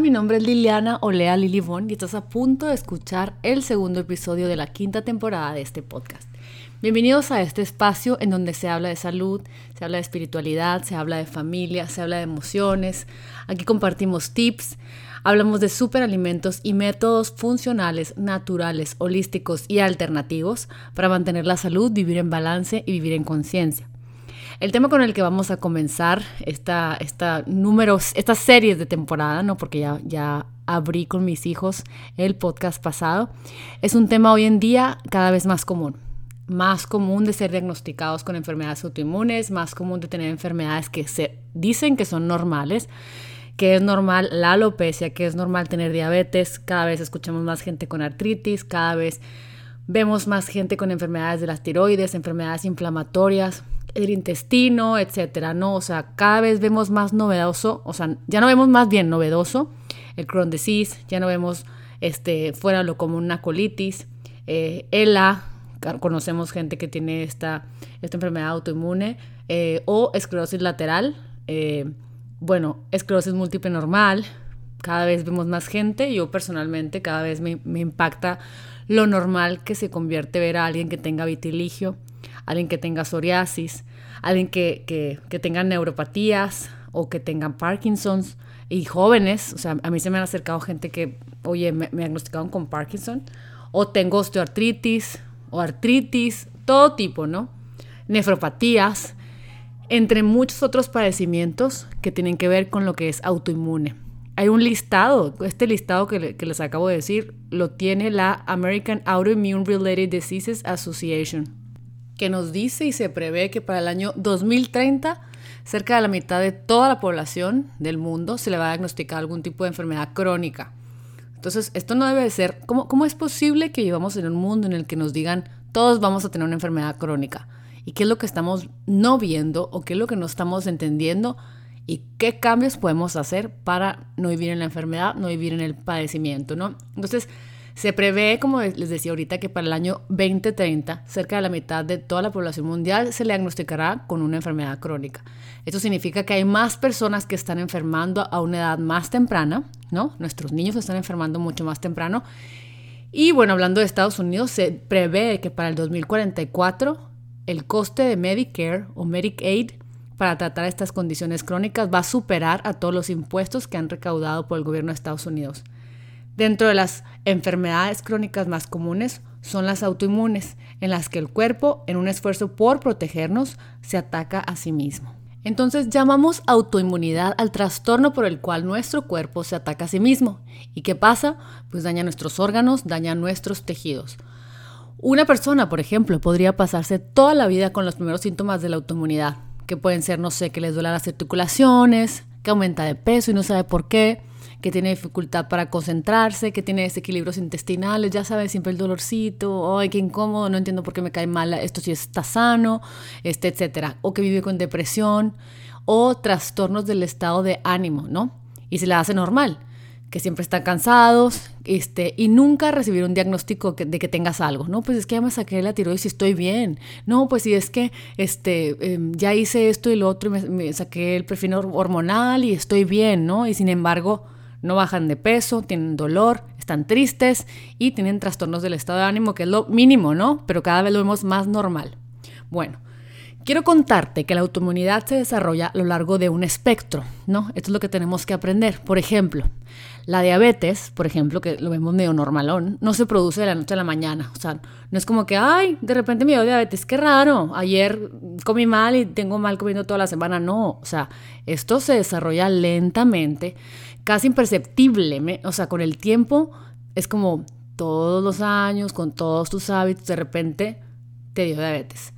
Mi nombre es Liliana Olea Lilibón y estás a punto de escuchar el segundo episodio de la quinta temporada de este podcast. Bienvenidos a este espacio en donde se habla de salud, se habla de espiritualidad, se habla de familia, se habla de emociones. Aquí compartimos tips, hablamos de superalimentos y métodos funcionales, naturales, holísticos y alternativos para mantener la salud, vivir en balance y vivir en conciencia. El tema con el que vamos a comenzar esta, esta números, estas series de temporada, ¿no? porque ya, ya abrí con mis hijos el podcast pasado, es un tema hoy en día cada vez más común. Más común de ser diagnosticados con enfermedades autoinmunes, más común de tener enfermedades que se dicen que son normales, que es normal la alopecia, que es normal tener diabetes, cada vez escuchamos más gente con artritis, cada vez vemos más gente con enfermedades de las tiroides, enfermedades inflamatorias, el intestino, etcétera, ¿no? O sea, cada vez vemos más novedoso, o sea, ya no vemos más bien novedoso el Crohn disease, ya no vemos este, fuera lo como una colitis, eh, ELA, conocemos gente que tiene esta, esta enfermedad autoinmune, eh, o esclerosis lateral, eh, bueno, esclerosis múltiple normal, cada vez vemos más gente, yo personalmente cada vez me, me impacta lo normal que se convierte ver a alguien que tenga vitiligio, alguien que tenga psoriasis, alguien que, que, tenga neuropatías o que tengan Parkinson's y jóvenes, o sea, a mí se me han acercado gente que, oye, me, me diagnosticaron con Parkinson o tengo osteoartritis o artritis, todo tipo, ¿no? Nefropatías, entre muchos otros padecimientos que tienen que ver con lo que es autoinmune. Hay un listado, este listado que, les acabo de decir, lo tiene la American Autoimmune Related Diseases Association que nos dice y se prevé que para el año 2030 cerca de la mitad de toda la población del mundo se le va a diagnosticar algún tipo de enfermedad crónica. Entonces, esto no debe de ser, ¿cómo, ¿cómo es posible que vivamos en un mundo en el que nos digan todos vamos a tener una enfermedad crónica? ¿Y qué es lo que estamos no viendo o qué es lo que no estamos entendiendo? ¿Y qué cambios podemos hacer para no vivir en la enfermedad, no vivir en el padecimiento, ¿no? Entonces, se prevé, como les decía ahorita, que para el año 2030 cerca de la mitad de toda la población mundial se diagnosticará con una enfermedad crónica. Esto significa que hay más personas que están enfermando a una edad más temprana, ¿no? Nuestros niños están enfermando mucho más temprano. Y bueno, hablando de Estados Unidos, se prevé que para el 2044 el coste de Medicare o Medicaid para tratar estas condiciones crónicas va a superar a todos los impuestos que han recaudado por el gobierno de Estados Unidos. Dentro de las enfermedades crónicas más comunes son las autoinmunes, en las que el cuerpo, en un esfuerzo por protegernos, se ataca a sí mismo. Entonces llamamos autoinmunidad al trastorno por el cual nuestro cuerpo se ataca a sí mismo. ¿Y qué pasa? Pues daña nuestros órganos, daña nuestros tejidos. Una persona, por ejemplo, podría pasarse toda la vida con los primeros síntomas de la autoinmunidad, que pueden ser, no sé, que les duela las articulaciones, que aumenta de peso y no sabe por qué, que tiene dificultad para concentrarse, que tiene desequilibrios intestinales, ya sabes, siempre el dolorcito, ay, qué incómodo, no entiendo por qué me cae mal, esto sí está sano, este, etcétera, o que vive con depresión o trastornos del estado de ánimo, ¿no? Y se le hace normal, que siempre están cansados, este, y nunca recibir un diagnóstico de que tengas algo, ¿no? Pues es que ya me saqué la tiroides y estoy bien. No, pues si es que este, em, ya hice esto y lo otro y me, me saqué el perfil hormonal y estoy bien, ¿no? Y sin embargo, no bajan de peso, tienen dolor, están tristes y tienen trastornos del estado de ánimo, que es lo mínimo, ¿no? Pero cada vez lo vemos más normal. Bueno, quiero contarte que la autoinmunidad se desarrolla a lo largo de un espectro, ¿no? Esto es lo que tenemos que aprender. Por ejemplo, la diabetes, por ejemplo, que lo vemos medio normalón, no se produce de la noche a la mañana. O sea, no es como que, ay, de repente me dio diabetes, qué raro, ayer comí mal y tengo mal comiendo toda la semana. No, o sea, esto se desarrolla lentamente casi imperceptible, o sea, con el tiempo es como todos los años, con todos tus hábitos, de repente te dio diabetes.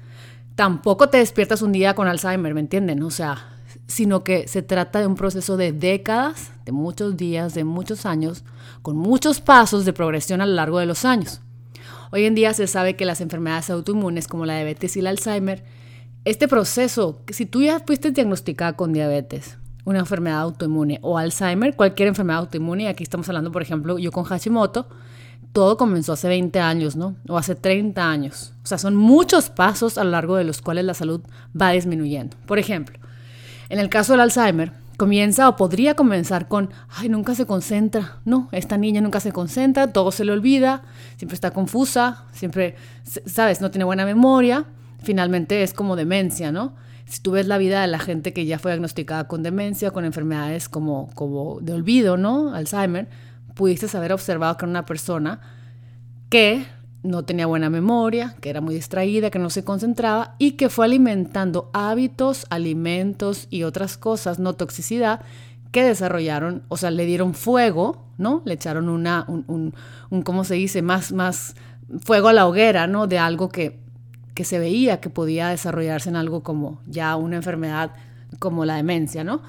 Tampoco te despiertas un día con Alzheimer, ¿me entienden? O sea, sino que se trata de un proceso de décadas, de muchos días, de muchos años, con muchos pasos de progresión a lo largo de los años. Hoy en día se sabe que las enfermedades autoinmunes como la diabetes y el Alzheimer, este proceso, si tú ya fuiste diagnosticada con diabetes, una enfermedad autoinmune o Alzheimer, cualquier enfermedad autoinmune, aquí estamos hablando, por ejemplo, yo con Hashimoto, todo comenzó hace 20 años, ¿no? O hace 30 años. O sea, son muchos pasos a lo largo de los cuales la salud va disminuyendo. Por ejemplo, en el caso del Alzheimer, comienza o podría comenzar con, ay, nunca se concentra. No, esta niña nunca se concentra, todo se le olvida, siempre está confusa, siempre, sabes, no tiene buena memoria. Finalmente es como demencia, ¿no? Si tú ves la vida de la gente que ya fue diagnosticada con demencia, con enfermedades como, como de olvido, ¿no? Alzheimer, pudiste haber observado que era una persona que no tenía buena memoria, que era muy distraída, que no se concentraba y que fue alimentando hábitos, alimentos y otras cosas, no toxicidad, que desarrollaron, o sea, le dieron fuego, ¿no? Le echaron una, un, un, ¿cómo se dice? Más, más fuego a la hoguera, ¿no? De algo que, que se veía que podía desarrollarse en algo como ya una enfermedad como la demencia, ¿no?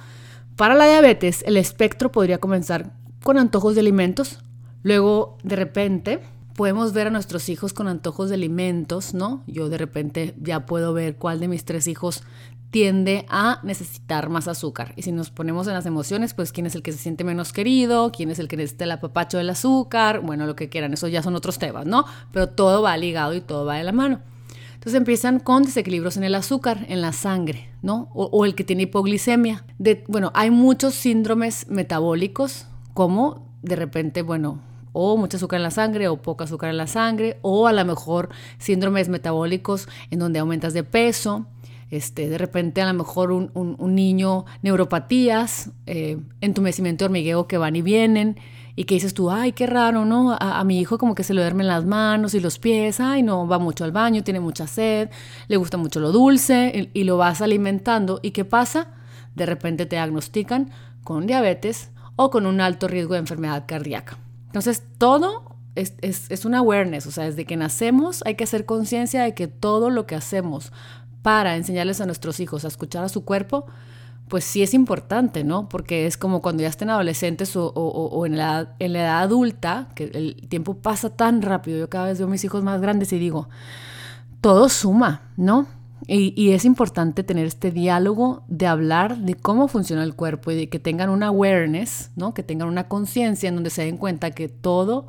Para la diabetes, el espectro podría comenzar con antojos de alimentos, luego de repente podemos ver a nuestros hijos con antojos de alimentos, ¿no? Yo de repente ya puedo ver cuál de mis tres hijos tiende a necesitar más azúcar. Y si nos ponemos en las emociones, pues quién es el que se siente menos querido, quién es el que necesita el apapacho del azúcar, bueno, lo que quieran, eso ya son otros temas, ¿no? Pero todo va ligado y todo va de la mano. Entonces empiezan con desequilibrios en el azúcar, en la sangre, ¿no? O, el que tiene hipoglicemia. Bueno, hay muchos síndromes metabólicos, como de repente, bueno, o mucha azúcar en la sangre o poca azúcar en la sangre, o a lo mejor síndromes metabólicos en donde aumentas de peso, este, de repente a lo mejor un, niño neuropatías, eh, entumecimiento de hormigueo que van y vienen, y que dices tú, ay, qué raro, ¿no? A, mi hijo como que se le duermen las manos y los pies, ay, no, va mucho al baño, tiene mucha sed, le gusta mucho lo dulce, y, y lo vas alimentando, ¿y qué pasa? De repente te diagnostican con diabetes o con un alto riesgo de enfermedad cardíaca. Entonces, todo es, es, una awareness, o sea, desde que nacemos hay que hacer conciencia de que todo lo que hacemos para enseñarles a nuestros hijos a escuchar a su cuerpo, pues sí es importante, ¿no? Porque es como cuando ya estén adolescentes o, o, en, la, en la edad adulta, que el tiempo pasa tan rápido, yo cada vez veo a mis hijos más grandes y digo, todo suma, ¿no? Y, es importante tener este diálogo de hablar de cómo funciona el cuerpo y de que tengan una awareness, ¿no? que tengan una conciencia en donde se den cuenta que todo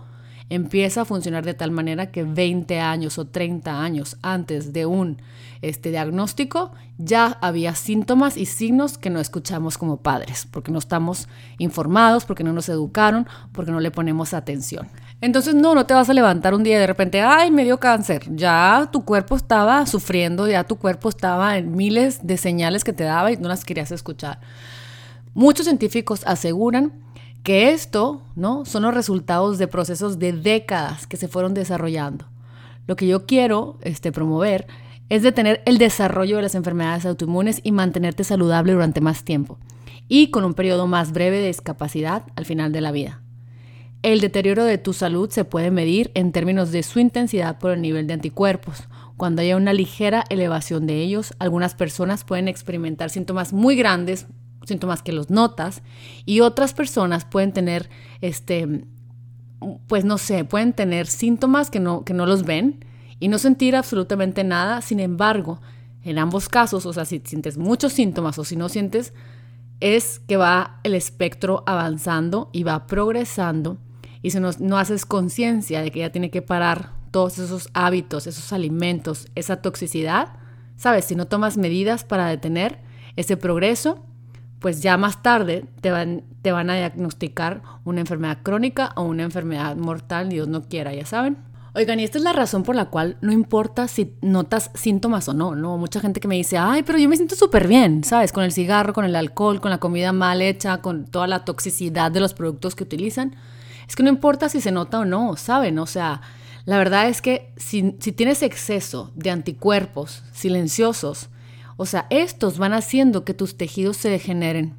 empieza a funcionar de tal manera que 20 años o 30 años antes de un este, diagnóstico ya había síntomas y signos que no escuchamos como padres, porque no estamos informados, porque no nos educaron, porque no le ponemos atención. Entonces, no, no te vas a levantar un día y de repente, ay, me dio cáncer. Ya tu cuerpo estaba sufriendo, ya tu cuerpo estaba en miles de señales que te daba y no las querías escuchar. Muchos científicos aseguran que esto, ¿no? Son los resultados de procesos de décadas que se fueron desarrollando. Lo que yo quiero este, promover es detener el desarrollo de las enfermedades autoinmunes y mantenerte saludable durante más tiempo y con un periodo más breve de discapacidad al final de la vida. El deterioro de tu salud se puede medir en términos de su intensidad por el nivel de anticuerpos. Cuando haya una ligera elevación de ellos, algunas personas pueden experimentar síntomas muy grandes, síntomas que los notas, y otras personas pueden tener, este, pues no sé, pueden tener síntomas que no, que no los ven y no sentir absolutamente nada. Sin embargo, en ambos casos, o sea, si sientes muchos síntomas o si no sientes, es que va el espectro avanzando y va progresando y si no, haces conciencia de que ya tiene que parar todos esos hábitos, esos alimentos, esa toxicidad, sabes, si no tomas medidas para detener ese progreso, pues ya más tarde te van, te van a diagnosticar una enfermedad crónica o una enfermedad mortal, Dios no quiera, ya saben. Oigan, y esta es la razón por la cual no importa si notas síntomas o no, ¿no? Mucha gente que me dice, ay, pero yo me siento súper bien, ¿sabes? Con el cigarro, con el alcohol, con la comida mal hecha, con toda la toxicidad de los productos que utilizan. Es que no importa si se nota o no, ¿saben? O sea, la verdad es que si, tienes exceso de anticuerpos silenciosos, o sea, estos van haciendo que tus tejidos se degeneren.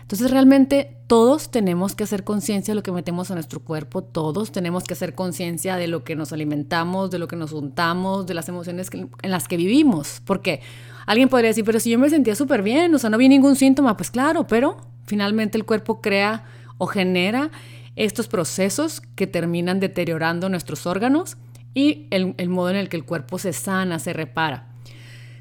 Entonces realmente todos tenemos que hacer conciencia de lo que metemos a nuestro cuerpo, todos tenemos que hacer conciencia de lo que nos alimentamos, de lo que nos untamos, de las emociones en las que vivimos. Porque alguien podría decir, pero si yo me sentía súper bien, o sea, no vi ningún síntoma, pues claro, pero finalmente el cuerpo crea o genera estos procesos que terminan deteriorando nuestros órganos y el, modo en el que el cuerpo se sana, se repara.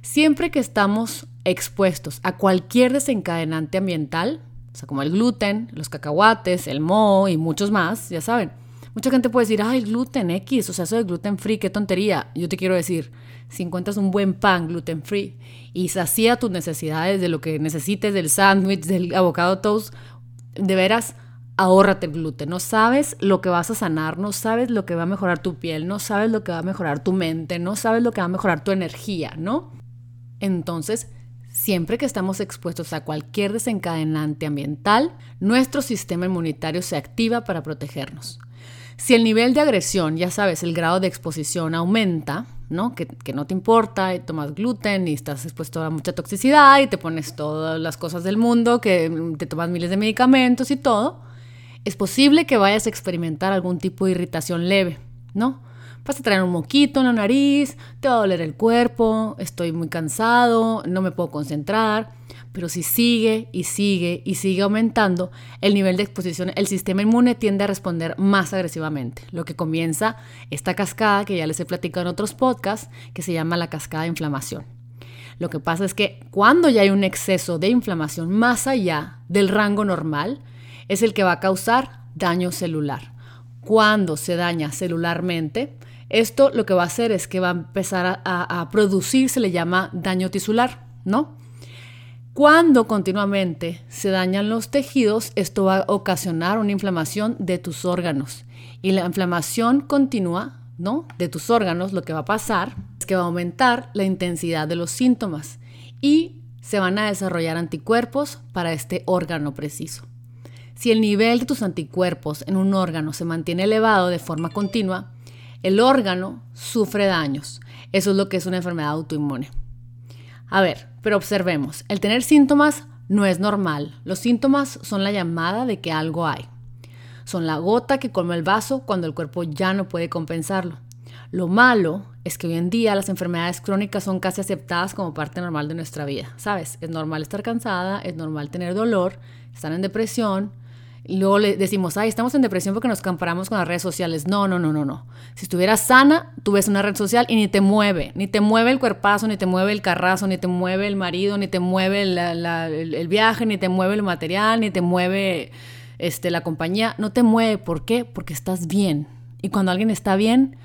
Siempre que estamos expuestos a cualquier desencadenante ambiental, o sea, como el gluten, los cacahuates, el moho y muchos más, ya saben, Mucha gente puede decir, ay, gluten X, o sea, eso de gluten free, qué tontería. Yo te quiero decir, si encuentras un buen pan gluten free y sacía tus necesidades de lo que necesites, del sándwich, del avocado toast, de veras, ahórrate gluten. No sabes lo que vas a sanar, no sabes lo que va a mejorar tu piel, no sabes lo que va a mejorar tu mente, no sabes lo que va a mejorar tu energía, ¿no? Entonces, siempre que estamos expuestos a cualquier desencadenante ambiental, nuestro sistema inmunitario se activa para protegernos. Si el nivel de agresión, ya sabes, el grado de exposición aumenta, ¿no? Que, que, no te importa y tomas gluten y estás expuesto a mucha toxicidad y te pones todas las cosas del mundo, que te tomas miles de medicamentos y todo, es posible que vayas a experimentar algún tipo de irritación leve, ¿no? Vas a traer un moquito en la nariz, te va a doler el cuerpo, estoy muy cansado, no me puedo concentrar, pero si sigue y sigue y sigue aumentando el nivel de exposición, el sistema inmune tiende a responder más agresivamente, lo que comienza esta cascada que ya les he platicado en otros podcasts, que se llama la cascada de inflamación. Lo que pasa es que cuando ya hay un exceso de inflamación más allá del rango normal, es el que va a causar daño celular. Cuando se daña celularmente, esto lo que va a hacer es que va a empezar a, producir, se le llama daño tisular, ¿no? Cuando continuamente se dañan los tejidos, esto va a ocasionar una inflamación de tus órganos. Y la inflamación continua, ¿no? De tus órganos, lo que va a pasar es que va a aumentar la intensidad de los síntomas y se van a desarrollar anticuerpos para este órgano preciso. Si el nivel de tus anticuerpos en un órgano se mantiene elevado de forma continua, el órgano sufre daños. Eso es lo que es una enfermedad autoinmune. A ver, pero observemos, el tener síntomas no es normal. Los síntomas son la llamada de que algo hay. Son la gota que colma el vaso cuando el cuerpo ya no puede compensarlo. Lo malo es que hoy en día las enfermedades crónicas son casi aceptadas como parte normal de nuestra vida. ¿Sabes? Es normal estar cansada, es normal tener dolor, estar en depresión, luego le decimos, ay, estamos en depresión porque nos comparamos con las redes sociales. No, no, no, no, no. Si estuvieras sana, tú ves una red social y ni te mueve. Ni te mueve el cuerpazo, ni te mueve el carrazo, ni te mueve el marido, ni te mueve el, viaje, ni te mueve el material, ni te mueve este, la compañía. No te mueve. ¿Por qué? Porque estás bien. Y cuando alguien está bien,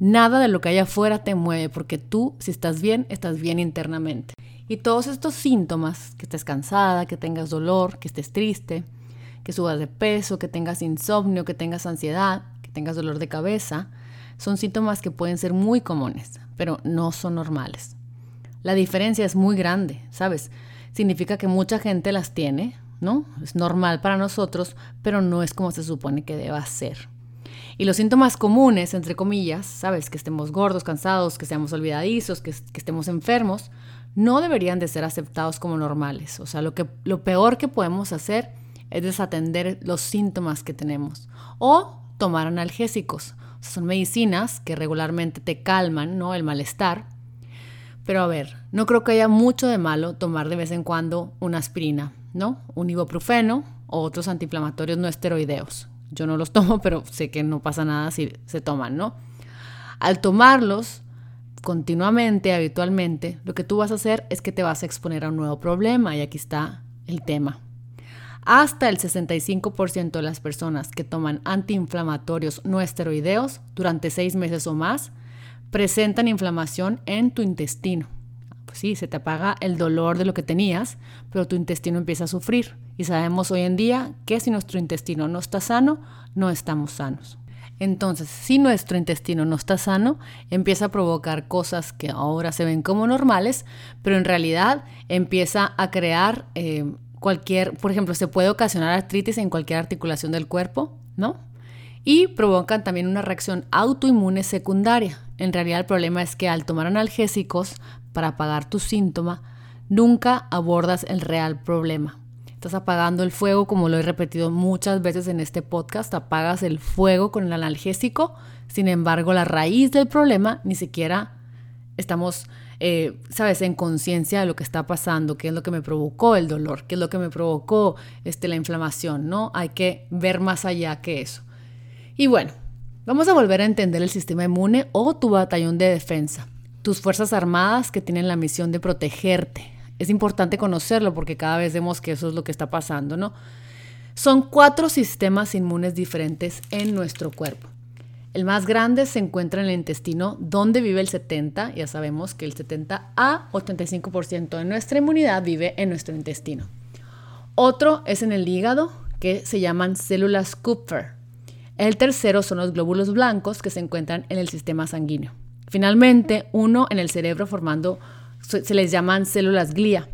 nada de lo que hay afuera te mueve. Porque tú, si estás bien, estás bien internamente. Y todos estos síntomas, que estés cansada, que tengas dolor, que estés triste, que subas de peso, que tengas insomnio, que tengas ansiedad, que tengas dolor de cabeza, son síntomas que pueden ser muy comunes, pero no son normales. La diferencia es muy grande, ¿sabes? Significa que mucha gente las tiene, ¿no? Es normal para nosotros, pero no es como se supone que deba ser. Y los síntomas comunes, entre comillas, ¿sabes? Que estemos gordos, cansados, que seamos olvidadizos, que, estemos enfermos, no deberían de ser aceptados como normales. O sea, lo, que, lo peor que podemos hacer es desatender los síntomas que tenemos. O tomar analgésicos. son medicinas que regularmente te calman, ¿no? El malestar. Pero a ver, no creo que haya mucho de malo tomar de vez en cuando una aspirina, ¿no? Un ibuprofeno o otros antiinflamatorios no esteroideos. Yo no los tomo, pero sé que no pasa nada si se toman, ¿no? Al tomarlos continuamente, habitualmente, lo que tú vas a hacer es que te vas a exponer a un nuevo problema y aquí está el tema. Hasta el 65% de las personas que toman antiinflamatorios no esteroideos durante seis meses o más presentan inflamación en tu intestino. Pues sí, se te apaga el dolor de lo que tenías, pero tu intestino empieza a sufrir. Y sabemos hoy en día que si nuestro intestino no está sano, no estamos sanos. Entonces, si nuestro intestino no está sano, empieza a provocar cosas que ahora se ven como normales, pero en realidad empieza a crear eh, cualquier, por ejemplo, se puede ocasionar artritis en cualquier articulación del cuerpo, ¿no? Y provocan también una reacción autoinmune secundaria. En realidad el problema es que al tomar analgésicos para apagar tu síntoma, nunca abordas el real problema. Estás apagando el fuego, como lo he repetido muchas veces en este podcast, apagas el fuego con el analgésico, sin embargo la raíz del problema ni siquiera estamos eh, sabes, en conciencia de lo que está pasando, qué es lo que me provocó el dolor, qué es lo que me provocó este, la inflamación, ¿no? Hay que ver más allá que eso. Y bueno, vamos a volver a entender el sistema inmune o tu batallón de defensa, tus fuerzas armadas que tienen la misión de protegerte. Es importante conocerlo porque cada vez vemos que eso es lo que está pasando, ¿no? Son cuatro sistemas inmunes diferentes en nuestro cuerpo. El más grande se encuentra en el intestino, donde vive el 70, ya sabemos que el 70 a 85% de nuestra inmunidad vive en nuestro intestino. Otro es en el hígado, que se llaman células Kupfer. El tercero son los glóbulos blancos que se encuentran en el sistema sanguíneo. Finalmente, uno en el cerebro formando, se les llaman células glía.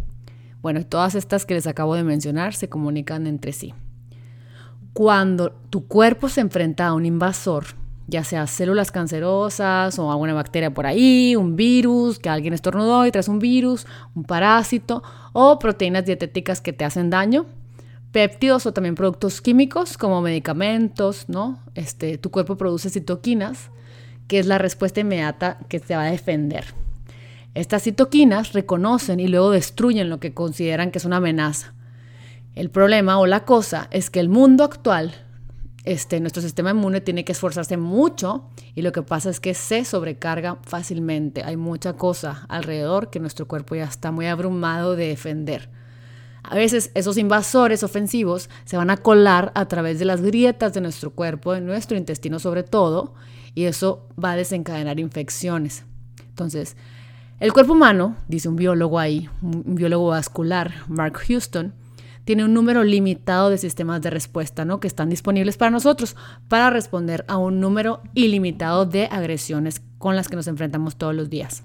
Bueno, todas estas que les acabo de mencionar se comunican entre sí. Cuando tu cuerpo se enfrenta a un invasor, ya sea células cancerosas o alguna bacteria por ahí, un virus, que alguien estornudó y traes un virus, un parásito o proteínas dietéticas que te hacen daño, péptidos o también productos químicos como medicamentos, ¿no? Este, tu cuerpo produce citoquinas, que es la respuesta inmediata que te va a defender. Estas citoquinas reconocen y luego destruyen lo que consideran que es una amenaza. El problema o la cosa es que el mundo actual este, nuestro sistema inmune tiene que esforzarse mucho y lo que pasa es que se sobrecarga fácilmente. Hay mucha cosa alrededor que nuestro cuerpo ya está muy abrumado de defender. A veces esos invasores ofensivos se van a colar a través de las grietas de nuestro cuerpo, de nuestro intestino sobre todo, y eso va a desencadenar infecciones. Entonces, el cuerpo humano, dice un biólogo ahí, un biólogo vascular, Mark Houston, tiene un número limitado de sistemas de respuesta, ¿no? Que están disponibles para nosotros para responder a un número ilimitado de agresiones con las que nos enfrentamos todos los días.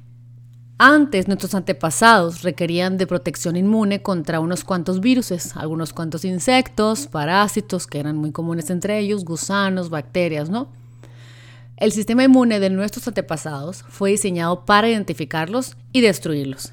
Antes, nuestros antepasados requerían de protección inmune contra unos cuantos virus, algunos cuantos insectos, parásitos, que eran muy comunes entre ellos, gusanos, bacterias, ¿no? El sistema inmune de nuestros antepasados fue diseñado para identificarlos y destruirlos.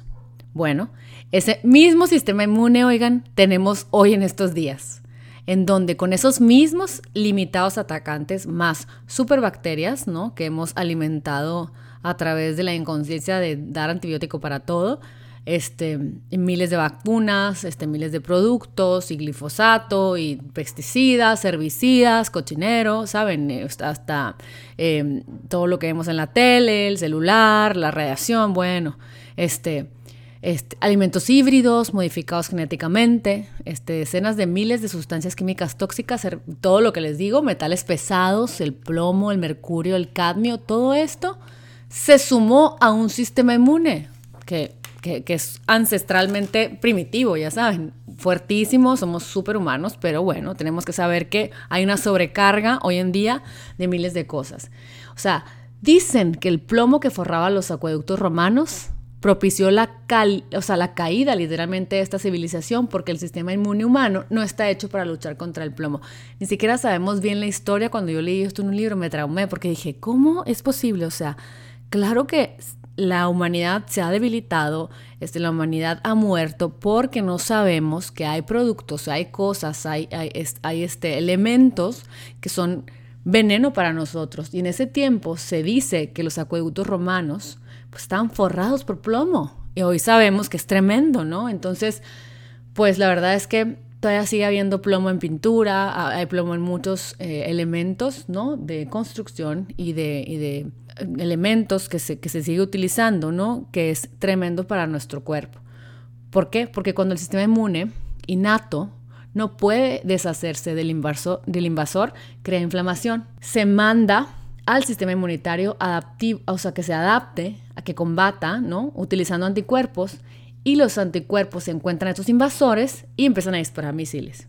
Bueno, ese mismo sistema inmune, oigan, tenemos hoy en estos días, en donde con esos mismos limitados atacantes más superbacterias, ¿no? Que hemos alimentado a través de la inconsciencia de dar antibiótico para todo, este, miles de vacunas, este, miles de productos y glifosato y pesticidas, herbicidas, cochinero, ¿saben? Hasta eh, todo lo que vemos en la tele, el celular, la radiación, bueno, este, este, alimentos híbridos modificados genéticamente, este, decenas de miles de sustancias químicas tóxicas, er, todo lo que les digo, metales pesados, el plomo, el mercurio, el cadmio, todo esto se sumó a un sistema inmune que, que, es ancestralmente primitivo, ya saben, fuertísimo, somos superhumanos, pero bueno, tenemos que saber que hay una sobrecarga hoy en día de miles de cosas. O sea, dicen que el plomo que forraba los acueductos romanos propició la, o sea, la caída literalmente de esta civilización porque el sistema inmune humano no está hecho para luchar contra el plomo. Ni siquiera sabemos bien la historia. Cuando yo leí esto en un libro me traumé porque dije, ¿cómo es posible? O sea, claro que la humanidad se ha debilitado, este, la humanidad ha muerto porque no sabemos que hay productos, hay cosas, hay, hay, hay este, elementos que son veneno para nosotros. Y en ese tiempo se dice que los acueductos romanos pues estaban forrados por plomo. Y hoy sabemos que es tremendo, ¿no? Entonces, pues la verdad es que todavía sigue habiendo plomo en pintura, hay plomo en muchos eh, elementos, ¿no? De construcción y de, eh, elementos que se, que se sigue utilizando, ¿no? Que es tremendo para nuestro cuerpo. ¿Por qué? Porque cuando el sistema inmune innato no puede deshacerse del invasor, del invasor crea inflamación. Se manda al sistema inmunitario adaptivo, o sea, que se adapte, a que combata, ¿no? Utilizando anticuerpos y los anticuerpos se encuentran a estos invasores y empiezan a disparar misiles.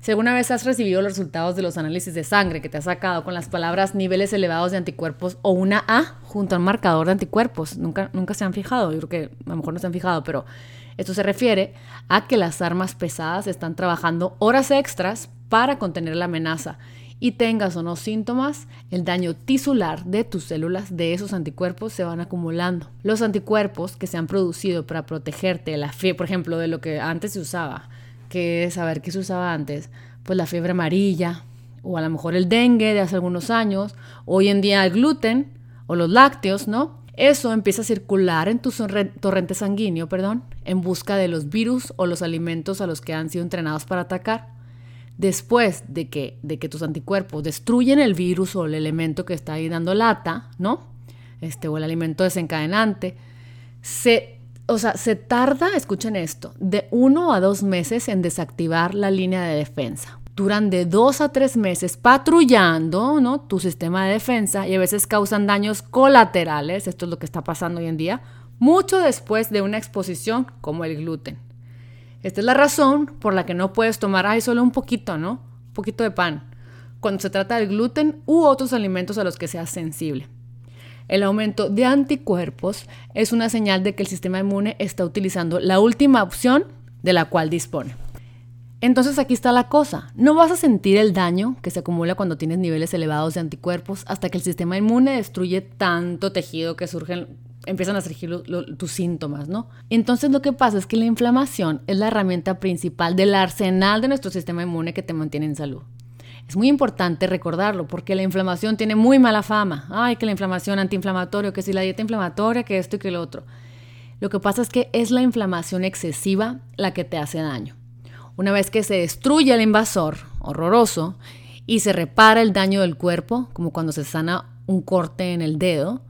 Si alguna vez has recibido los resultados de los análisis de sangre que te ha sacado con las palabras niveles elevados de anticuerpos o una A junto a un marcador de anticuerpos, nunca, nunca se han fijado, yo creo que a lo mejor no se han fijado, pero esto se refiere a que las armas pesadas están trabajando horas extras para contener la amenaza y tengas o no síntomas, el daño tisular de tus células de esos anticuerpos se van acumulando. Los anticuerpos que se han producido para protegerte de la fiebre, por ejemplo, de lo que antes se usaba, que es saber qué se usaba antes, pues la fiebre amarilla o a lo mejor el dengue de hace algunos años, hoy en día el gluten o los lácteos, ¿no? Eso empieza a circular en tu torrente sanguíneo, perdón, en busca de los virus o los alimentos a los que han sido entrenados para atacar después de que, de que tus anticuerpos destruyen el virus o el elemento que está ahí dando lata, ¿no? Este, o el alimento desencadenante, se, o sea, se tarda, escuchen esto, de uno a dos meses en desactivar la línea de defensa. duran de dos a tres meses patrullando ¿no? tu sistema de defensa y a veces causan daños colaterales, esto es lo que está pasando hoy en día, mucho después de una exposición como el gluten. Esta es la razón por la que no puedes tomar, ay, solo un poquito, ¿no? Un poquito de pan, cuando se trata del gluten u otros alimentos a los que seas sensible. El aumento de anticuerpos es una señal de que el sistema inmune está utilizando la última opción de la cual dispone. Entonces aquí está la cosa, no vas a sentir el daño que se acumula cuando tienes niveles elevados de anticuerpos hasta que el sistema inmune destruye tanto tejido que surgen, empiezan a surgir tus síntomas, ¿no? Entonces lo que pasa es que la inflamación es la herramienta principal del arsenal de nuestro sistema inmune que te mantiene en salud. Es muy importante recordarlo porque la inflamación tiene muy mala fama. Ay, que la inflamación antiinflamatoria, que si la dieta inflamatoria, que esto y que lo otro. Lo que pasa es que es la inflamación excesiva la que te hace daño. Una vez que se destruye el invasor, horroroso, y se repara el daño del cuerpo, como cuando se sana un corte en el dedo,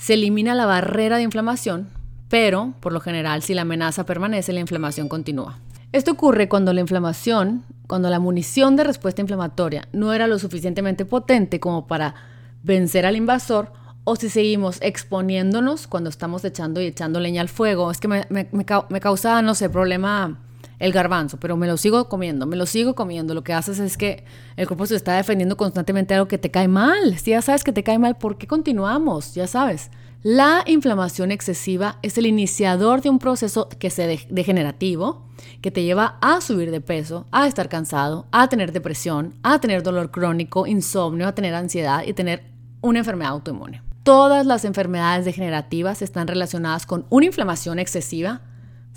se elimina la barrera de inflamación, pero por lo general si la amenaza permanece, la inflamación continúa. Esto ocurre cuando la inflamación, cuando la munición de respuesta inflamatoria no era lo suficientemente potente como para vencer al invasor, o si seguimos exponiéndonos cuando estamos echando y echando leña al fuego. Es que me, me, me causa, no sé, problema el garbanzo, pero me lo sigo comiendo, me lo sigo comiendo. Lo que haces es que el cuerpo se está defendiendo constantemente algo que te cae mal. Si ya sabes que te cae mal, ¿por qué continuamos? Ya sabes. La inflamación excesiva es el iniciador de un proceso que se degenerativo que te lleva a subir de peso, a estar cansado, a tener depresión, a tener dolor crónico, insomnio, a tener ansiedad y tener una enfermedad autoinmune. Todas las enfermedades degenerativas están relacionadas con una inflamación excesiva,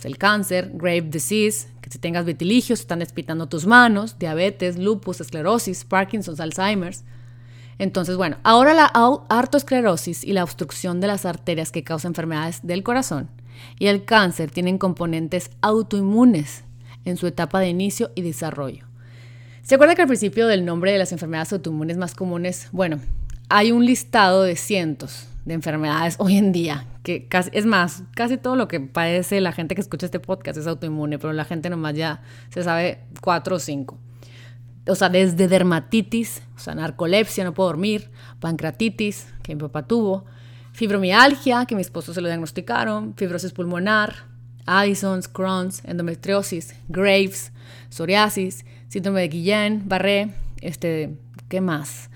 el cáncer, grave disease, que si tengas vitiligios, están despitando tus manos, diabetes, lupus, esclerosis, Parkinson's, Alzheimer's. Entonces, bueno, ahora la artoesclerosis y la obstrucción de las arterias que causa enfermedades del corazón y el cáncer tienen componentes autoinmunes en su etapa de inicio y desarrollo. ¿Se acuerda que al principio del nombre de las enfermedades autoinmunes más comunes, bueno, hay un listado de cientos de enfermedades hoy en día, que casi, es más, casi todo lo que padece la gente que escucha este podcast es autoinmune, pero la gente nomás ya se sabe cuatro o cinco. O sea, desde dermatitis, o sea, narcolepsia, no puedo dormir, pancreatitis, que mi papá tuvo, fibromialgia, que mi esposo se lo diagnosticaron, fibrosis pulmonar, Addison's, Crohn's, endometriosis, Graves, psoriasis, síndrome de Guillain, Barré, este, ¿qué más?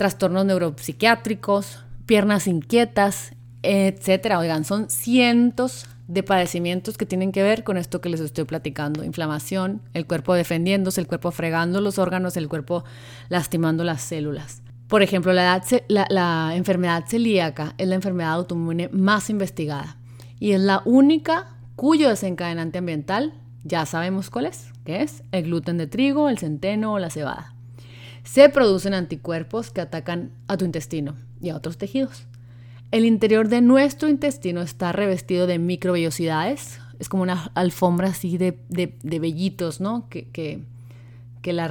Trastornos neuropsiquiátricos, piernas inquietas, etcétera. Oigan, son cientos de padecimientos que tienen que ver con esto que les estoy platicando. Inflamación, el cuerpo defendiéndose, el cuerpo fregando los órganos, el cuerpo lastimando las células. Por ejemplo, la, la enfermedad celíaca es la enfermedad autoinmune más investigada y es la única cuyo desencadenante ambiental ya sabemos cuál es, que es el gluten de trigo, el centeno o la cebada. Se producen anticuerpos que atacan a tu intestino y a otros tejidos. El interior de nuestro intestino está revestido de microvellosidades. Es como una alfombra así de, de, vellitos, ¿no? Que, que, que, la,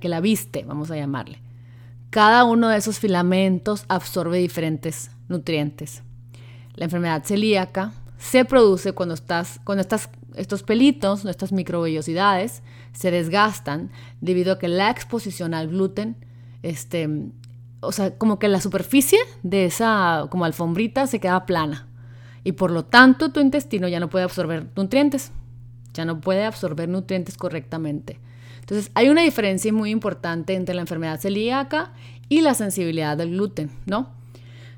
que la viste, vamos a llamarle. Cada uno de esos filamentos absorbe diferentes nutrientes. La enfermedad celíaca se produce cuando, estás, cuando estás, estos pelitos, estas microvellosidades, se desgastan debido a que la exposición al gluten este, o sea, como que la superficie de esa como alfombrita se queda plana y por lo tanto tu intestino ya no puede absorber nutrientes, ya no puede absorber nutrientes correctamente. Entonces hay una diferencia muy importante entre la enfermedad celíaca y la sensibilidad del gluten, ¿no?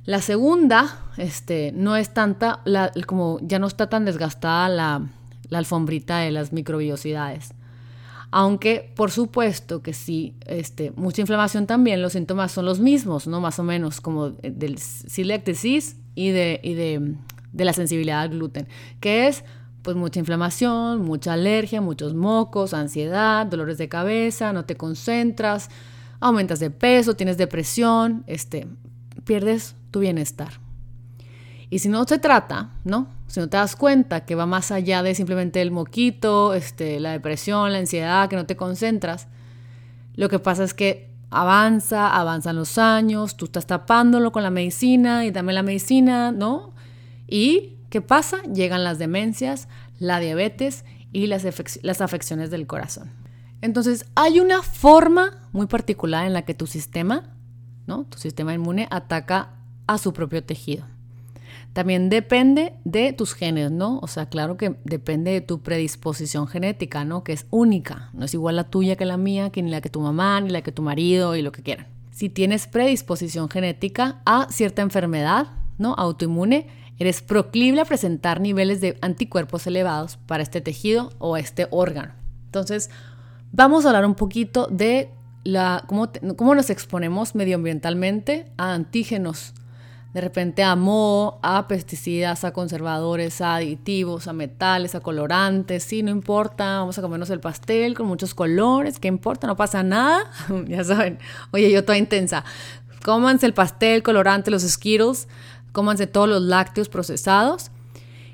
La segunda, este, no es tanta, como ya no está tan desgastada la, la alfombrita de las microbiosidades. Aunque, por supuesto que sí, este, mucha inflamación también, los síntomas son los mismos, ¿no? Más o menos, como del celiac disease y de, y de, de la sensibilidad al gluten, que es pues mucha inflamación, mucha alergia, muchos mocos, ansiedad, dolores de cabeza, no te concentras, aumentas de peso, tienes depresión, este, pierdes tu bienestar. Y si no se trata, ¿no? Si no te das cuenta que va más allá de simplemente el moquito, este, la depresión, la ansiedad, que no te concentras, lo que pasa es que avanza, avanzan los años, tú estás tapándolo con la medicina y dame la medicina, ¿no? Y ¿qué pasa? Llegan las demencias, la diabetes y las, las afecciones del corazón. Entonces, hay una forma muy particular en la que tu sistema, ¿no? Tu sistema inmune ataca a su propio tejido. También depende de tus genes, ¿no? O sea, claro que depende de tu predisposición genética, ¿no? Que es única, no es igual la tuya que la mía, ni la que tu mamá, ni la que tu marido y lo que quieran. Si tienes predisposición genética a cierta enfermedad, ¿no? Autoinmune, eres proclive a presentar niveles de anticuerpos elevados para este tejido o este órgano. Entonces, vamos a hablar un poquito de la, cómo nos exponemos medioambientalmente a antígenos de repente a moho, a pesticidas, a conservadores, a aditivos, a metales, a colorantes, sí, no importa, vamos a comernos el pastel con muchos colores, ¿qué importa? No pasa nada, ya saben, oye, yo toda intensa, cómanse el pastel, colorante, los Skittles, cómanse todos los lácteos procesados.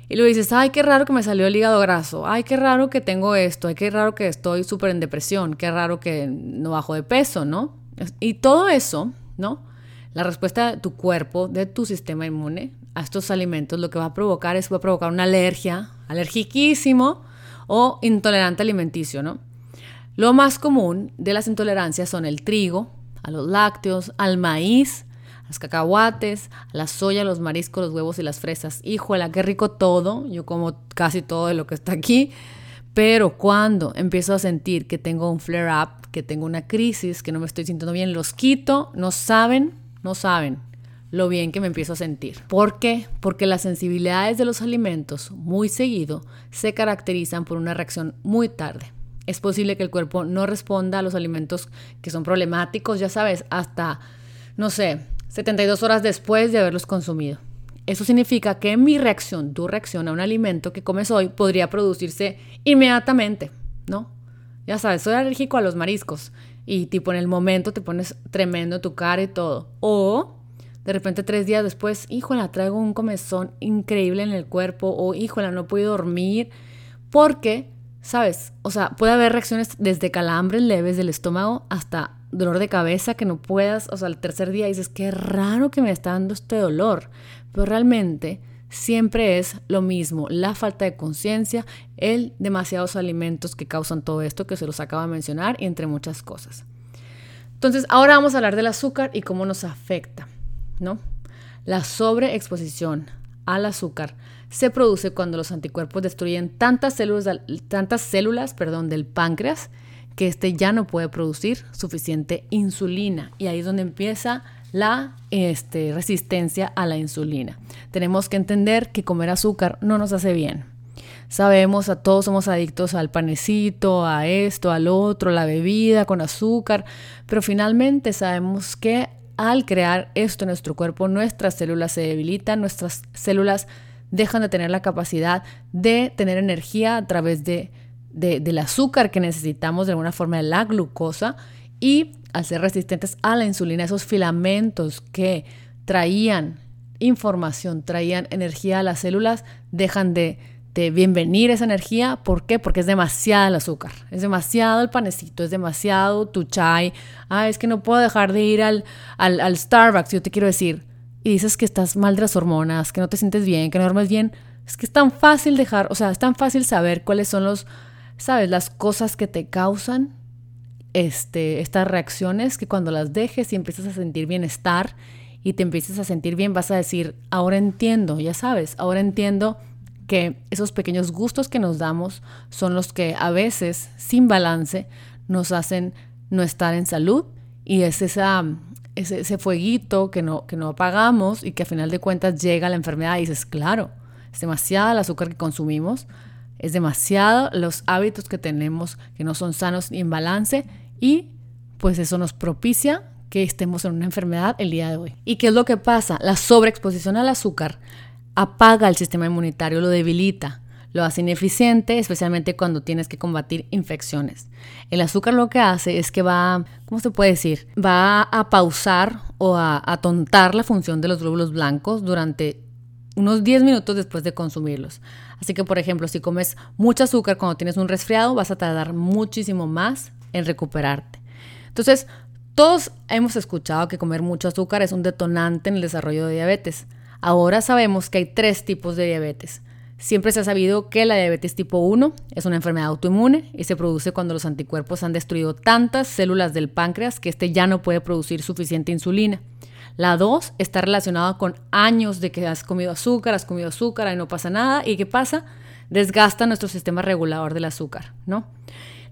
Y luego dices, ay, qué raro que me salió el hígado graso, ay, qué raro que tengo esto, ay, qué raro que estoy súper en depresión, qué raro que no bajo de peso, ¿no? Y todo eso, ¿no? La respuesta de tu cuerpo, de tu sistema inmune a estos alimentos, lo que va a provocar es va a provocar una alergia, alergiquísimo o intolerante alimenticio, ¿no? Lo más común de las intolerancias son el trigo, a los lácteos, al maíz, a los cacahuates, a la soya, los mariscos, los huevos y las fresas. Híjola, qué rico todo. Yo como casi todo de lo que está aquí. Pero cuando empiezo a sentir que tengo un flare-up, que tengo una crisis, que no me estoy sintiendo bien, los quito, no saben no saben lo bien que me empiezo a sentir. ¿Por qué? Porque las sensibilidades de los alimentos muy seguido se caracterizan por una reacción muy tarde. Es posible que el cuerpo no responda a los alimentos que son problemáticos, ya sabes, hasta, no sé, 72 horas después de haberlos consumido. Eso significa que mi reacción, tu reacción a un alimento que comes hoy podría producirse inmediatamente, ¿no? Ya sabes, soy alérgico a los mariscos y tipo en el momento te pones tremendo tu cara y todo. O de repente tres días después, híjola, traigo un comezón increíble en el cuerpo o híjola, no puedo dormir porque, ¿sabes? O sea, puede haber reacciones desde calambres leves del estómago hasta dolor de cabeza que no puedas, o sea, el tercer día dices, qué raro que me está dando este dolor, pero realmente siempre es lo mismo, la falta de conciencia, el demasiados alimentos que causan todo esto que se los acaba de mencionar y entre muchas cosas. Entonces, ahora vamos a hablar del azúcar y cómo nos afecta, ¿no? La sobreexposición al azúcar se produce cuando los anticuerpos destruyen tantas células, tantas células perdón, del páncreas que éste ya no puede producir suficiente insulina. Y ahí es donde empieza la este, resistencia a la insulina. Tenemos que entender que comer azúcar no nos hace bien. Sabemos, a todos somos adictos al panecito, a esto, al otro, la bebida con azúcar, pero finalmente sabemos que al crear esto en nuestro cuerpo, nuestras células se debilitan, nuestras células dejan de tener la capacidad de tener energía a través de, del azúcar que necesitamos, de alguna forma de la glucosa, y al ser resistentes a la insulina, esos filamentos que traían información, traían energía a las células, dejan de, bienvenir esa energía. ¿Por qué? Porque es demasiado el azúcar, es demasiado el panecito, es demasiado tu chai. Ah, es que no puedo dejar de ir al, al, al Starbucks, yo te quiero decir. Y dices que estás mal de las hormonas, que no te sientes bien, que no duermes bien. Es que es tan fácil dejar, o sea, es tan fácil saber cuáles son los, sabes, las cosas que te causan este, estas reacciones que cuando las dejes y empiezas a sentir bienestar y te empiezas a sentir bien, vas a decir, ahora entiendo, ya sabes, ahora entiendo que esos pequeños gustos que nos damos son los que a veces, sin balance, nos hacen no estar en salud y es esa, ese, ese fueguito que no, que no apagamos y que a final de cuentas llega la enfermedad y dices, claro, es demasiada el azúcar que consumimos, es demasiado los hábitos que tenemos que no son sanos ni en balance y pues eso nos propicia que estemos en una enfermedad el día de hoy. ¿Y qué es lo que pasa? La sobreexposición al azúcar apaga el sistema inmunitario, lo debilita, lo hace ineficiente, especialmente cuando tienes que combatir infecciones. El azúcar lo que hace es que va, ¿cómo se puede decir? Va a pausar o a atontar la función de los glóbulos blancos durante unos 10 minutos después de consumirlos. Así que, por ejemplo, si comes mucho azúcar cuando tienes un resfriado, vas a tardar muchísimo más en recuperarte. Entonces, todos hemos escuchado que comer mucho azúcar es un detonante en el desarrollo de diabetes. Ahora sabemos que hay tres tipos de diabetes. Siempre se ha sabido que la diabetes tipo 1 es una enfermedad autoinmune y se produce cuando los anticuerpos han destruido tantas células del páncreas que éste ya no puede producir suficiente insulina. La 2 está relacionada con años de que has comido azúcar, has comido azúcar y no pasa nada. ¿Y qué pasa? Desgasta nuestro sistema regulador del azúcar, ¿no?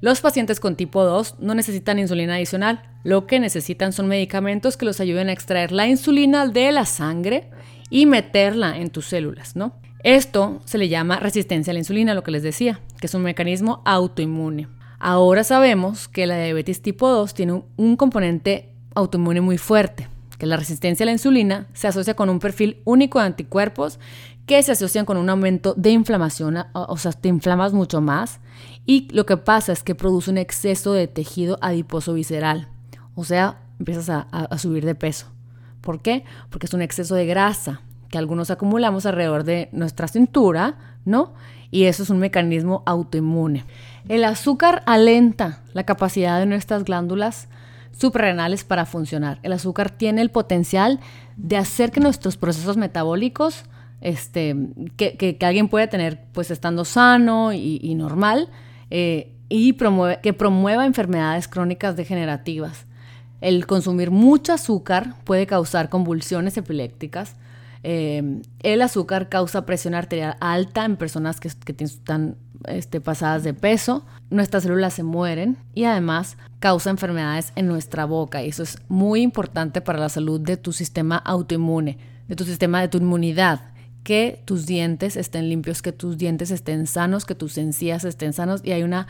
Los pacientes con tipo 2 no necesitan insulina adicional. Lo que necesitan son medicamentos que los ayuden a extraer la insulina de la sangre y meterla en tus células, ¿no? Esto se le llama resistencia a la insulina, lo que les decía, que es un mecanismo autoinmune. Ahora sabemos que la diabetes tipo 2 tiene un, componente autoinmune muy fuerte, que la resistencia a la insulina se asocia con un perfil único de anticuerpos que se asocian con un aumento de inflamación, o sea, te inflamas mucho más y lo que pasa es que produce un exceso de tejido adiposo visceral, o sea, empiezas a subir de peso. ¿Por qué? Porque es un exceso de grasa que algunos acumulamos alrededor de nuestra cintura, ¿no? Y eso es un mecanismo autoinmune. El azúcar alenta la capacidad de nuestras glándulas suprarrenales para funcionar. El azúcar tiene el potencial de hacer que nuestros procesos metabólicos, este, que, alguien puede tener pues estando sano y, normal, eh, y promueve, que promueva enfermedades crónicas degenerativas. El consumir mucho azúcar puede causar convulsiones epilépticas, eh, el azúcar causa presión arterial alta en personas que, están este, pasadas de peso. Nuestras células se mueren y además causa enfermedades en nuestra boca. Y eso es muy importante para la salud de tu sistema autoinmune, de tu sistema de tu inmunidad. Que tus dientes estén limpios, que tus dientes estén sanos, que tus encías estén sanos. Y hay una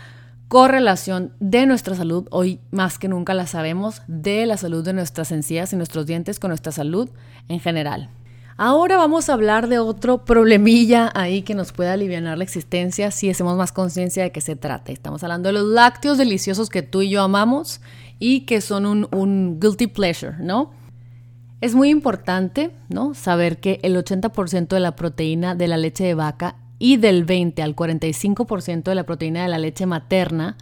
correlación de nuestra salud, hoy más que nunca la sabemos, de la salud de nuestras encías y nuestros dientes con nuestra salud en general. Ahora vamos a hablar de otro problemilla ahí que nos puede aliviar la existencia si hacemos más conciencia de qué se trata. Estamos hablando de los lácteos deliciosos que tú y yo amamos y que son un, un guilty pleasure, ¿no? Es muy importante, ¿no? Saber que el 80% de la proteína de la leche de vaca y del 20 al 45% de la proteína de la leche materna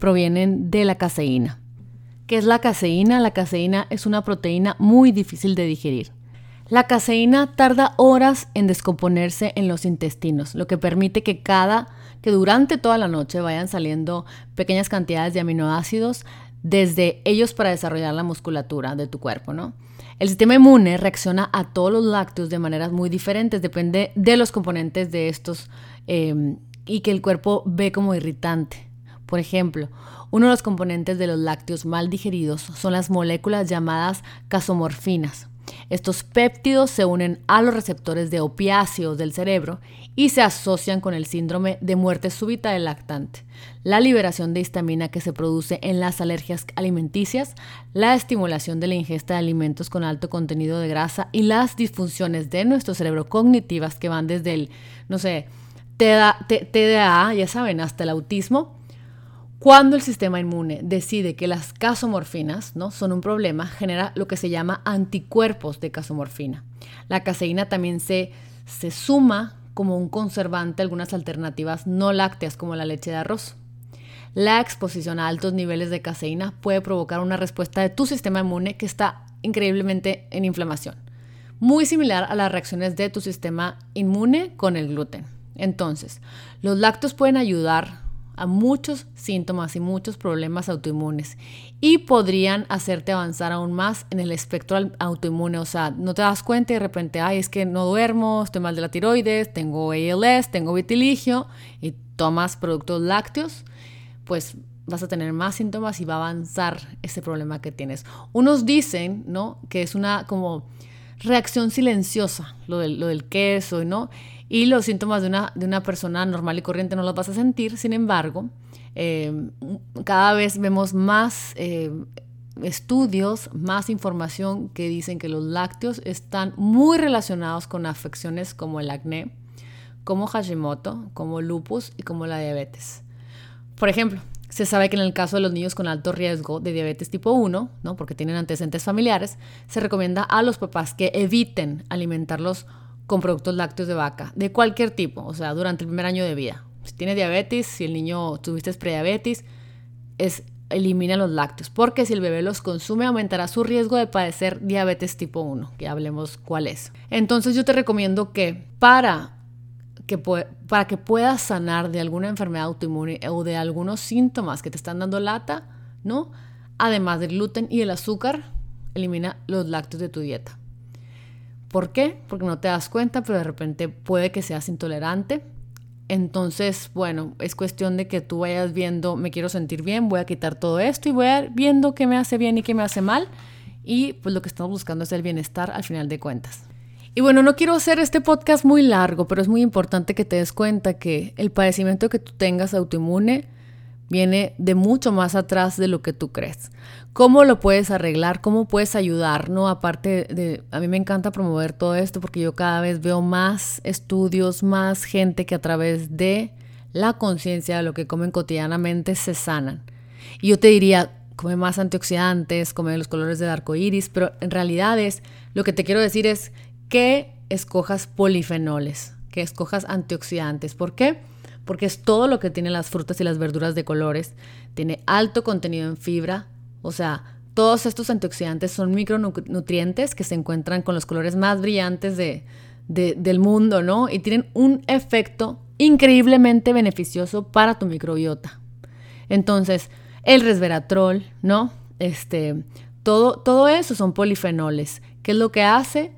provienen de la caseína. ¿Qué es la caseína? La caseína es una proteína muy difícil de digerir. La caseína tarda horas en descomponerse en los intestinos, lo que permite que cada que durante toda la noche vayan saliendo pequeñas cantidades de aminoácidos desde ellos para desarrollar la musculatura de tu cuerpo, ¿no? El sistema inmune reacciona a todos los lácteos de maneras muy diferentes, depende de los componentes de estos em, y que el cuerpo ve como irritante. Por ejemplo, uno de los componentes de los lácteos mal digeridos son las moléculas llamadas casomorfinas. Estos péptidos se unen a los receptores de opiáceos del cerebro y se asocian con el síndrome de muerte súbita del lactante, la liberación de histamina que se produce en las alergias alimenticias, la estimulación de la ingesta de alimentos con alto contenido de grasa y las disfunciones de nuestro cerebro cognitivas que van desde el, no sé, TDA, ya saben, hasta el autismo, cuando el sistema inmune decide que las casomorfinas ¿no? son un problema, genera lo que se llama anticuerpos de casomorfina. La caseína también se, se suma como un conservante a algunas alternativas no lácteas como la leche de arroz. La exposición a altos niveles de caseína puede provocar una respuesta de tu sistema inmune que está increíblemente en inflamación, muy similar a las reacciones de tu sistema inmune con el gluten. Entonces, los lácteos pueden ayudar a muchos síntomas y muchos problemas autoinmunes y podrían hacerte avanzar aún más en el espectro autoinmune. O sea, no te das cuenta y de repente, ay, es que no duermo, estoy mal de la tiroides, tengo ALS, tengo vitiligio y tomas productos lácteos, pues vas a tener más síntomas y va a avanzar ese problema que tienes. Unos dicen, ¿no? Que es una como reacción silenciosa, lo del, lo del queso, ¿no? Y los síntomas de una, persona normal y corriente no los vas a sentir, sin embargo, eh, cada vez vemos más eh, estudios, más información que dicen que los lácteos están muy relacionados con afecciones como el acné, como Hashimoto, como lupus y como la diabetes. Por ejemplo, se sabe que en el caso de los niños con alto riesgo de diabetes tipo 1, ¿no? porque tienen antecedentes familiares, se recomienda a los papás que eviten alimentarlos con productos lácteos de vaca, de cualquier tipo, o sea, durante el primer año de vida. Si tiene diabetes, si el niño tuviste prediabetes, es elimina los lácteos, porque si el bebé los consume aumentará su riesgo de padecer diabetes tipo 1, que hablemos cuál es. Entonces yo te recomiendo que para que para que puedas sanar de alguna enfermedad autoinmune o de algunos síntomas que te están dando lata, ¿no? Además del gluten y el azúcar, elimina los lácteos de tu dieta. ¿Por qué? Porque no te das cuenta, pero de repente puede que seas intolerante. Entonces, bueno, es cuestión de que tú vayas viendo, me quiero sentir bien, voy a quitar todo esto y voy a ir viendo qué me hace bien y qué me hace mal. Y pues lo que estamos buscando es el bienestar al final de cuentas. Y bueno, no quiero hacer este podcast muy largo, pero es muy importante que te des cuenta que el padecimiento que tú tengas autoinmune viene de mucho más atrás de lo que tú crees. ¿Cómo lo puedes arreglar? ¿Cómo puedes ayudar? No, aparte de, a mí me encanta promover todo esto porque yo cada vez veo más estudios, más gente que a través de la conciencia de lo que comen cotidianamente se sanan. Y yo te diría, come más antioxidantes, come los colores del arco iris, pero en realidad es, lo que te quiero decir es que escojas polifenoles, que escojas antioxidantes. ¿Por qué? Porque es todo lo que tienen las frutas y las verduras de colores. Tiene alto contenido en fibra, o sea, todos estos antioxidantes son micronutrientes que se encuentran con los colores más brillantes de, del mundo, ¿no? Y tienen un efecto increíblemente beneficioso para tu microbiota. Entonces, el resveratrol, ¿no? Este, todo, todo eso son polifenoles. ¿Qué es lo que hace?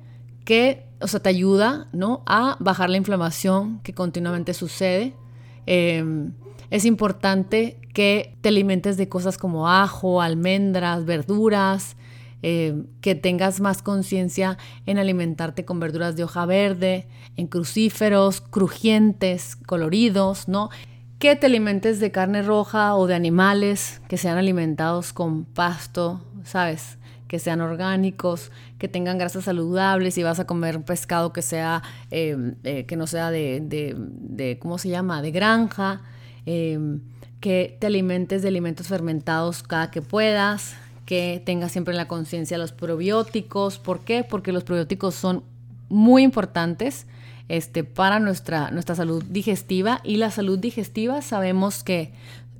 que, o sea, te ayuda, ¿no? A bajar la inflamación que continuamente sucede. Em, es importante que te alimentes de cosas como ajo, almendras, verduras, em, que tengas más conciencia en alimentarte con verduras de hoja verde, en crucíferos, crujientes, coloridos, ¿no? Que te alimentes de carne roja o de animales que sean alimentados con pasto, ¿sabes? Que sean orgánicos, que tengan grasas saludables, si vas a comer pescado que sea, em, eh, que no sea de, ¿cómo se llama?, de granja, em, que te alimentes de alimentos fermentados cada que puedas, que tengas siempre en la conciencia los probióticos. ¿Por qué? Porque los probióticos son muy importantes este, para nuestra, nuestra salud digestiva y la salud digestiva sabemos que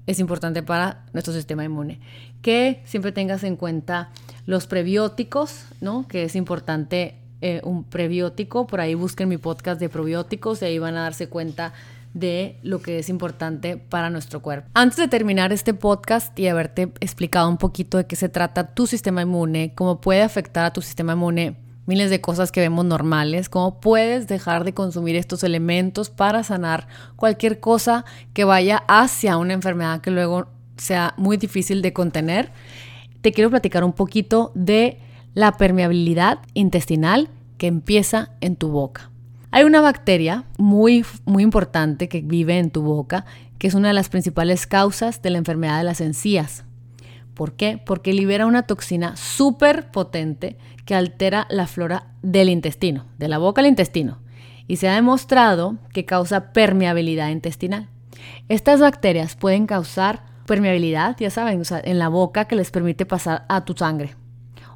es importante para nuestro sistema inmune. Que siempre tengas en cuenta los prebióticos, ¿no? Que es importante eh, un prebiótico. Por ahí busquen mi podcast de probióticos y ahí van a darse cuenta de lo que es importante para nuestro cuerpo. Antes de terminar este podcast y haberte explicado un poquito de qué se trata tu sistema inmune, cómo puede afectar a tu sistema inmune miles de cosas que vemos normales, cómo puedes dejar de consumir estos elementos para sanar cualquier cosa que vaya hacia una enfermedad que luego sea muy difícil de contener te quiero platicar un poquito de la permeabilidad intestinal que empieza en tu boca. Hay una bacteria muy, muy importante que vive en tu boca, que es una de las principales causas de la enfermedad de las encías. ¿Por qué? Porque libera una toxina súper potente que altera la flora del intestino, de la boca al intestino, y se ha demostrado que causa permeabilidad intestinal. Estas bacterias pueden causar permeabilidad, ya saben, en la boca que les permite pasar a tu sangre.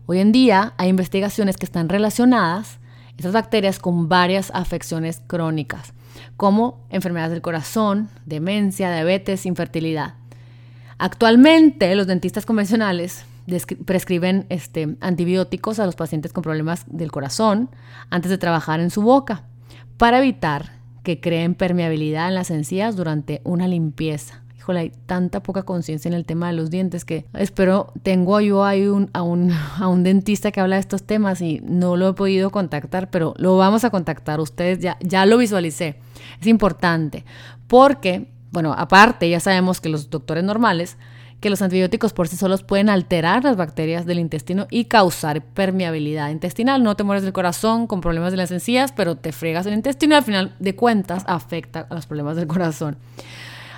Hoy en día hay investigaciones que están relacionadas, estas bacterias, con varias afecciones crónicas, como enfermedades del corazón, demencia, diabetes, infertilidad. Actualmente los dentistas convencionales prescriben este, antibióticos a los pacientes con problemas del corazón antes de trabajar en su boca para evitar que creen permeabilidad en las encías durante una limpieza hay tanta poca conciencia en el tema de los dientes que espero, tengo yo ahí un, a, un, a un dentista que habla de estos temas y no lo he podido contactar, pero lo vamos a contactar. Ustedes ya, ya lo visualicé. Es importante porque, bueno, aparte ya sabemos que los doctores normales que los antibióticos por sí solos pueden alterar las bacterias del intestino y causar permeabilidad intestinal. No te mueres del corazón con problemas de las encías, pero te fregas el intestino y al final de cuentas afecta a los problemas del corazón.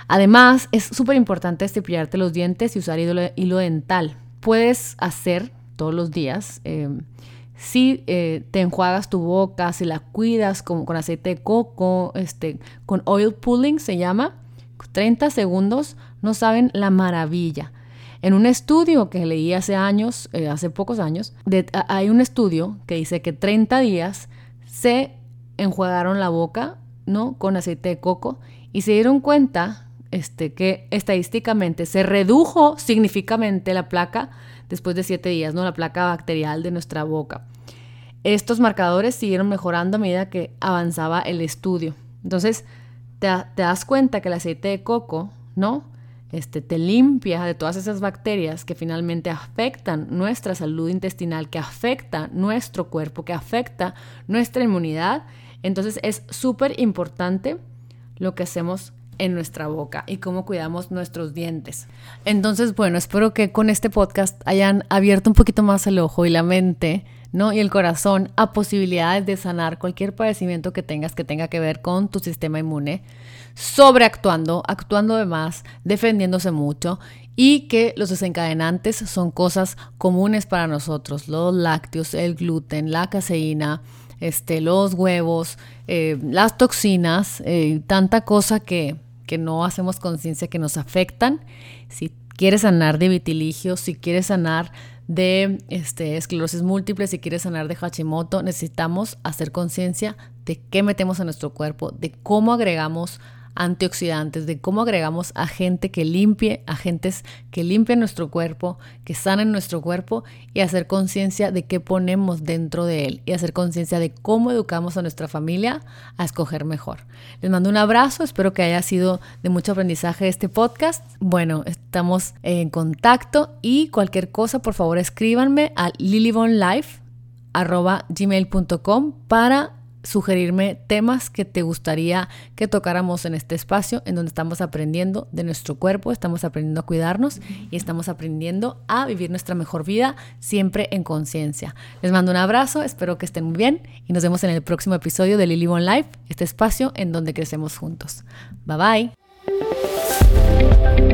Además, es súper importante cepillarte los dientes y usar hilo, dental. Puedes hacer todos los días. Em, si eh, te enjuagas tu boca, si la cuidas con, con, aceite de coco, este, con oil pulling se llama, 30 segundos, no saben la maravilla. En un estudio que leí hace años, eh, hace pocos años, hay un estudio que dice que 30 días se enjuagaron la boca, ¿no? Con aceite de coco y se dieron cuenta este, que estadísticamente se redujo significativamente la placa después de siete días, ¿no? la placa bacterial de nuestra boca. Estos marcadores siguieron mejorando a medida que avanzaba el estudio. Entonces, te, te das cuenta que el aceite de coco, ¿no? Este, te limpia de todas esas bacterias que finalmente afectan nuestra salud intestinal, que afecta nuestro cuerpo, que afecta nuestra inmunidad. Entonces es súper importante lo que hacemos en nuestra boca y cómo cuidamos nuestros dientes. Entonces, bueno, espero que con este podcast hayan abierto un poquito más el ojo y la mente, ¿no? Y el corazón a posibilidades de sanar cualquier padecimiento que tengas que tenga que ver con tu sistema inmune, sobreactuando, actuando de más, defendiéndose mucho y que los desencadenantes son cosas comunes para nosotros, los lácteos, el gluten, la caseína, este, los huevos, eh, las toxinas, eh, tanta cosa que que no hacemos conciencia que nos afectan. Si quieres sanar de vitiligio, si quieres sanar de este, esclerosis múltiple, si quieres sanar de Hashimoto, necesitamos hacer conciencia de qué metemos en nuestro cuerpo, de cómo agregamos antioxidantes, de cómo agregamos agente que limpie, agentes que limpien nuestro cuerpo, que sanen nuestro cuerpo y hacer conciencia de qué ponemos dentro de él y hacer conciencia de cómo educamos a nuestra familia a escoger mejor. Les mando un abrazo, espero que haya sido de mucho aprendizaje este podcast. Bueno, estamos en contacto y cualquier cosa, por favor, escríbanme a lilybonlife.gmail.com para sugerirme temas que te gustaría que tocáramos en este espacio en donde estamos aprendiendo de nuestro cuerpo, estamos aprendiendo a cuidarnos y estamos aprendiendo a vivir nuestra mejor vida siempre en conciencia. Les mando un abrazo, espero que estén muy bien y nos vemos en el próximo episodio de Lily One Life, este espacio en donde crecemos juntos. Bye bye.